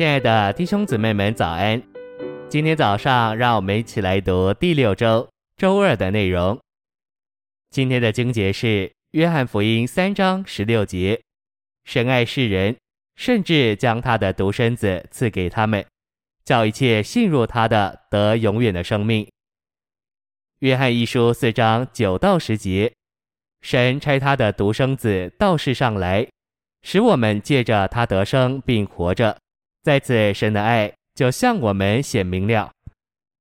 亲爱的弟兄姊妹们，早安！今天早上，让我们一起来读第六周周二的内容。今天的经节是《约翰福音》三章十六节：“神爱世人，甚至将他的独生子赐给他们，叫一切信入他的得永远的生命。”《约翰一书》四章九到十节：“神差他的独生子到世上来，使我们借着他得生并活着。在此，神的爱就向我们显明了。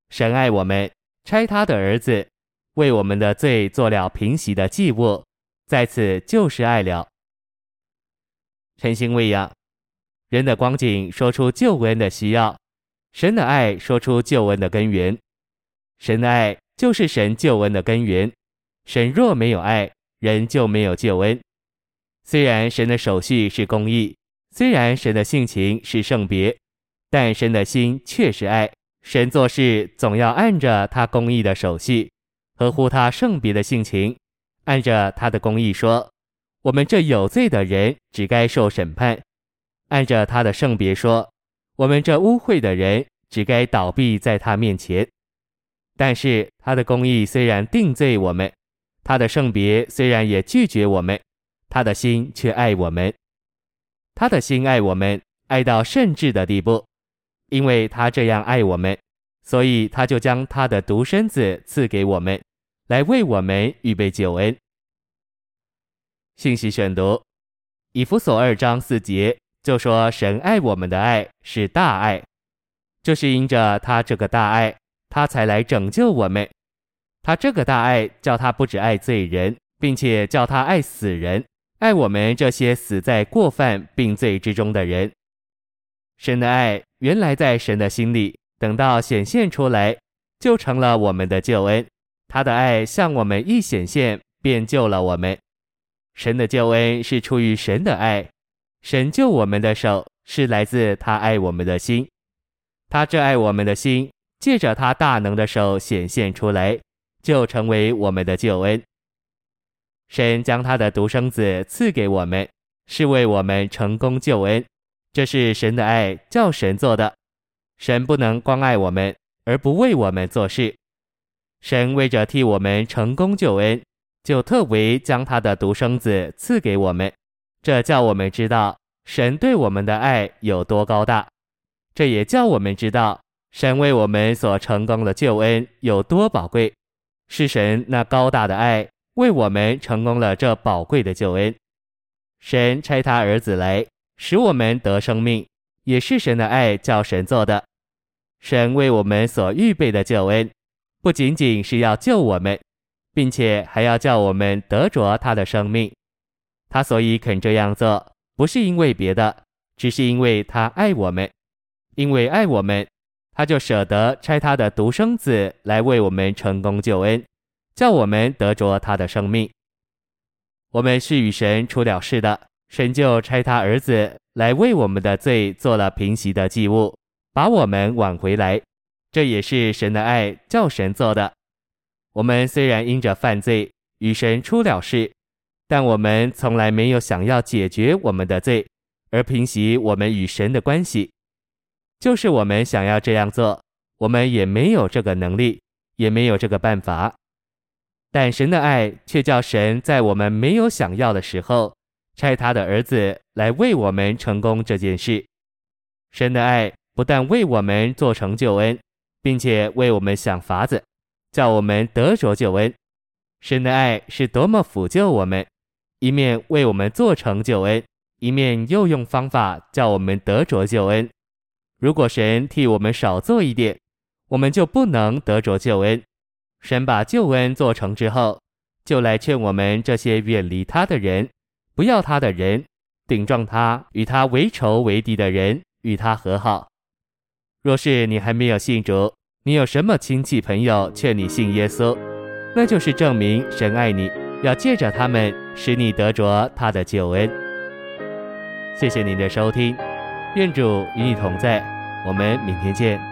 神爱我们，差他的儿子。”为我们的罪做了平息的祭物，在此就是爱了。晨星喂养，人的光景说出救恩的需要，神的爱说出救恩的根源。神的爱就是神救恩的根源。神若没有爱，人就没有救恩。虽然神的手续是公义，虽然神的性情是圣别，但神的心却是爱。神做事总要按着他公义的手续。合乎他圣别的性情，按着他的公义说，我们这有罪的人只该受审判；按着他的圣别说，我们这污秽的人只该倒闭在他面前。但是他的公义虽然定罪我们，他的圣别虽然也拒绝我们，他的心却爱我们。他的心爱我们，爱到甚至的地步，因为他这样爱我们，所以他就将他的独生子赐给我们。来为我们预备救恩。信息选读：以弗所二章四节就说，神爱我们的爱是大爱，就是因着他这个大爱，他才来拯救我们。他这个大爱叫他不只爱罪人，并且叫他爱死人，爱我们这些死在过犯并罪之中的人。神的爱原来在神的心里，等到显现出来，就成了我们的救恩。他的爱向我们一显现，便救了我们。神的救恩是出于神的爱，神救我们的手是来自他爱我们的心。他这爱我们的心，借着他大能的手显现出来，就成为我们的救恩。神将他的独生子赐给我们，是为我们成功救恩。这是神的爱，叫神做的。神不能光爱我们，而不为我们做事。神为着替我们成功救恩，就特为将他的独生子赐给我们，这叫我们知道神对我们的爱有多高大。这也叫我们知道神为我们所成功的救恩有多宝贵。是神那高大的爱为我们成功了这宝贵的救恩。神差他儿子来使我们得生命，也是神的爱叫神做的。神为我们所预备的救恩。不仅仅是要救我们，并且还要叫我们得着他的生命。他所以肯这样做，不是因为别的，只是因为他爱我们。因为爱我们，他就舍得拆他的独生子来为我们成功救恩，叫我们得着他的生命。我们是与神出了事的，神就差他儿子来为我们的罪做了平息的祭物，把我们挽回来。这也是神的爱叫神做的。我们虽然因着犯罪与神出了事，但我们从来没有想要解决我们的罪，而平息我们与神的关系。就是我们想要这样做，我们也没有这个能力，也没有这个办法。但神的爱却叫神在我们没有想要的时候，差他的儿子来为我们成功这件事。神的爱不但为我们做成救恩。并且为我们想法子，叫我们得着救恩。神的爱是多么辅救我们，一面为我们做成救恩，一面又用方法叫我们得着救恩。如果神替我们少做一点，我们就不能得着救恩。神把救恩做成之后，就来劝我们这些远离他的人，不要他的人，顶撞他，与他为仇为敌的人，与他和好。若是你还没有信主，你有什么亲戚朋友劝你信耶稣，那就是证明神爱你，要借着他们使你得着他的救恩。谢谢您的收听，愿主与你同在，我们明天见。